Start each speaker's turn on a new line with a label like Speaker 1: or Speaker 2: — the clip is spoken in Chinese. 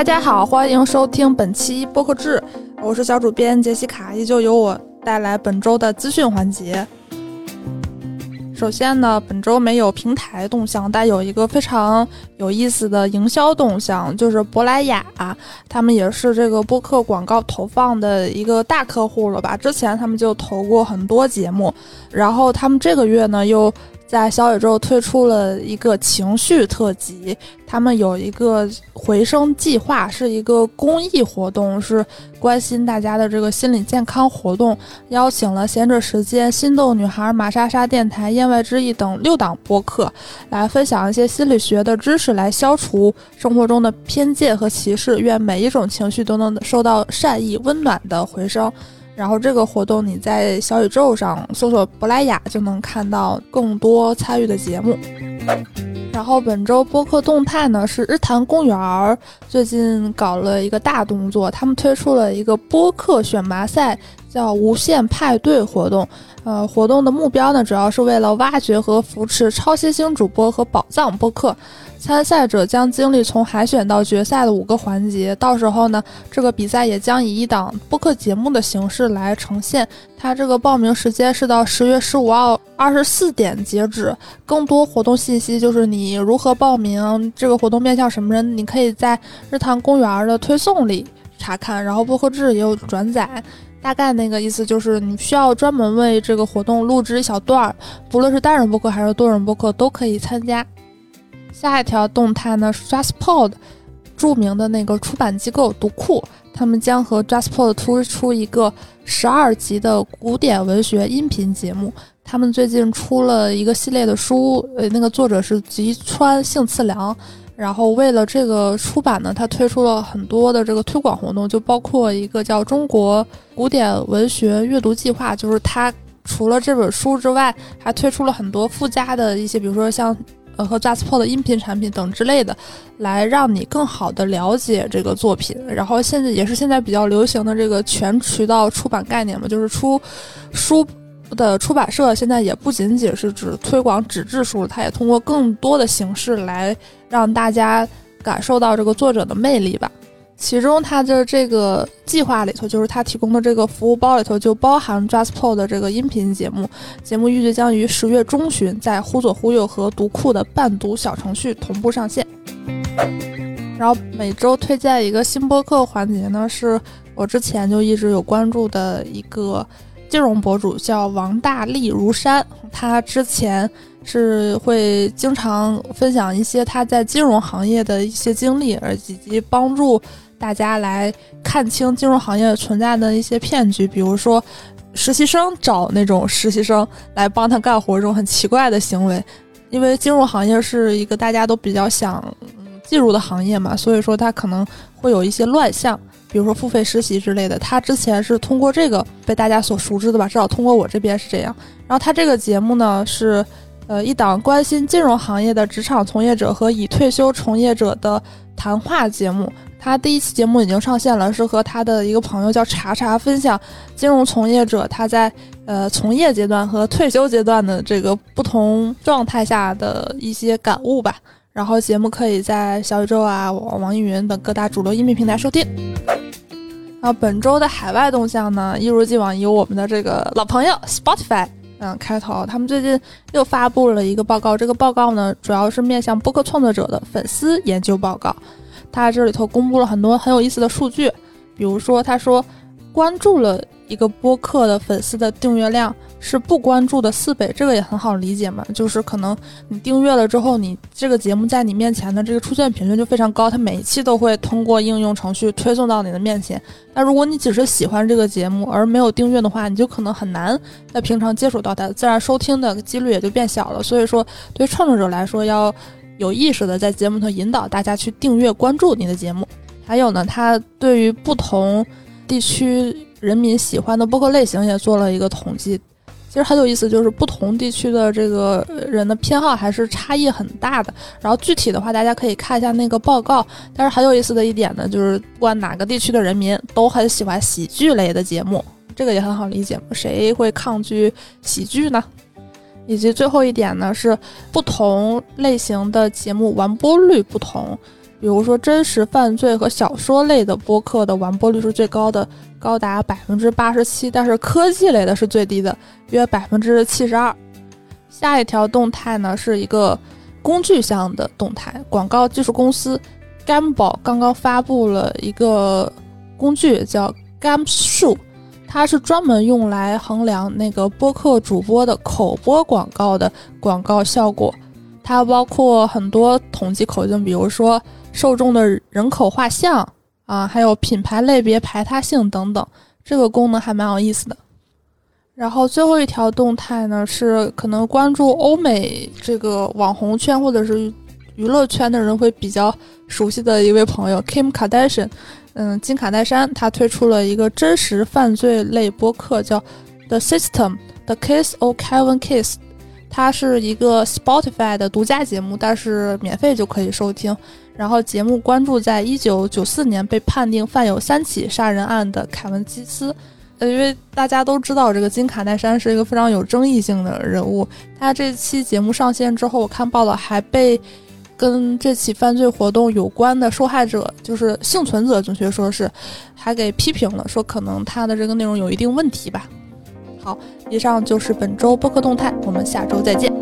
Speaker 1: 大家好，欢迎收听本期播客志，我是小主编杰西卡，依旧由我带来本周的资讯环节。首先呢，本周没有平台动向，但有一个非常有意思的营销动向，就是珀莱雅，他们也是这个播客广告投放的一个大客户了吧？之前他们就投过很多节目，然后他们这个月呢又。在小宇宙推出了一个情绪特辑，他们有一个回声计划，是一个公益活动，是关心大家的这个心理健康活动，邀请了闲着时间、心动女孩、马莎莎电台、言外之意等六档播客，来分享一些心理学的知识，来消除生活中的偏见和歧视。愿每一种情绪都能受到善意、温暖的回声。然后这个活动你在小宇宙上搜索“珀莱雅”就能看到更多参与的节目。然后本周播客动态呢是日坛公园最近搞了一个大动作，他们推出了一个播客选拔赛，叫“无限派对”活动。呃，活动的目标呢主要是为了挖掘和扶持超新星主播和宝藏播客。参赛者将经历从海选到决赛的五个环节，到时候呢，这个比赛也将以一档播客节目的形式来呈现。它这个报名时间是到十月十五号二十四点截止。更多活动信息就是你如何报名，这个活动面向什么人，你可以在日坛公园的推送里查看。然后播客制也有转载，大概那个意思就是你需要专门为这个活动录制一小段儿，不论是单人播客还是多人播客都可以参加。下一条动态呢是，JustPod，著名的那个出版机构读库，他们将和 JustPod 推出一个十二集的古典文学音频节目。他们最近出了一个系列的书，呃，那个作者是吉川幸次良。然后为了这个出版呢，他推出了很多的这个推广活动，就包括一个叫中国古典文学阅读计划，就是他除了这本书之外，还推出了很多附加的一些，比如说像呃。和 j a s p o 的音频产品等之类的，来让你更好的了解这个作品。然后现在也是现在比较流行的这个全渠道出版概念嘛，就是出书的出版社现在也不仅仅是指推广纸质书，它也通过更多的形式来让大家感受到这个作者的魅力吧。其中，它的这个计划里头，就是它提供的这个服务包里头，就包含 JustPod 的这个音频节目。节目预计将于十月中旬在忽左忽右和读库的伴读小程序同步上线。然后每周推荐一个新播客环节呢，是我之前就一直有关注的一个金融博主，叫王大力如山。他之前是会经常分享一些他在金融行业的一些经历，而以及帮助。大家来看清金融行业存在的一些骗局，比如说实习生找那种实习生来帮他干活这种很奇怪的行为。因为金融行业是一个大家都比较想进入的行业嘛，所以说他可能会有一些乱象，比如说付费实习之类的。他之前是通过这个被大家所熟知的吧，至少通过我这边是这样。然后他这个节目呢是呃一档关心金融行业的职场从业者和已退休从业者的谈话节目。他第一期节目已经上线了，是和他的一个朋友叫查查分享金融从业者他在呃从业阶段和退休阶段的这个不同状态下的一些感悟吧。然后节目可以在小宇宙啊、网网易云等各大主流音频平台收听。然后本周的海外动向呢，一如既往由我们的这个老朋友 Spotify 嗯开头，他们最近又发布了一个报告，这个报告呢主要是面向播客创作者的粉丝研究报告。他这里头公布了很多很有意思的数据，比如说，他说关注了一个播客的粉丝的订阅量是不关注的四倍，这个也很好理解嘛，就是可能你订阅了之后，你这个节目在你面前的这个出现频率就非常高，它每一期都会通过应用程序推送到你的面前。那如果你只是喜欢这个节目而没有订阅的话，你就可能很难在平常接触到它，自然收听的几率也就变小了。所以说，对创作者来说要。有意识的在节目头引导大家去订阅关注你的节目，还有呢，它对于不同地区人民喜欢的播客类型也做了一个统计。其实很有意思，就是不同地区的这个人的偏好还是差异很大的。然后具体的话，大家可以看一下那个报告。但是很有意思的一点呢，就是不管哪个地区的人民都很喜欢喜剧类的节目，这个也很好理解。谁会抗拒喜剧呢？以及最后一点呢，是不同类型的节目完播率不同。比如说真实犯罪和小说类的播客的完播率是最高的，高达百分之八十七，但是科技类的是最低的，约百分之七十二。下一条动态呢是一个工具项的动态，广告技术公司 Gamble 刚刚发布了一个工具叫 Gamsu，它是专门用来衡量那个播客主播的口播广告的广告效果，它包括很多统计口径，比如说。受众的人口画像啊，还有品牌类别排他性等等，这个功能还蛮有意思的。然后最后一条动态呢，是可能关注欧美这个网红圈或者是娱乐圈的人会比较熟悉的一位朋友 Kim Kardashian，嗯，金卡戴珊，她推出了一个真实犯罪类播客，叫 The System：The Case of Kevin Case。它是一个 Spotify 的独家节目，但是免费就可以收听。然后节目关注在一九九四年被判定犯有三起杀人案的凯文基斯。呃，因为大家都知道这个金卡戴珊是一个非常有争议性的人物。他这期节目上线之后，我看报道还被跟这起犯罪活动有关的受害者，就是幸存者，准确说是，还给批评了，说可能他的这个内容有一定问题吧。好，以上就是本周播客动态，我们下周再见。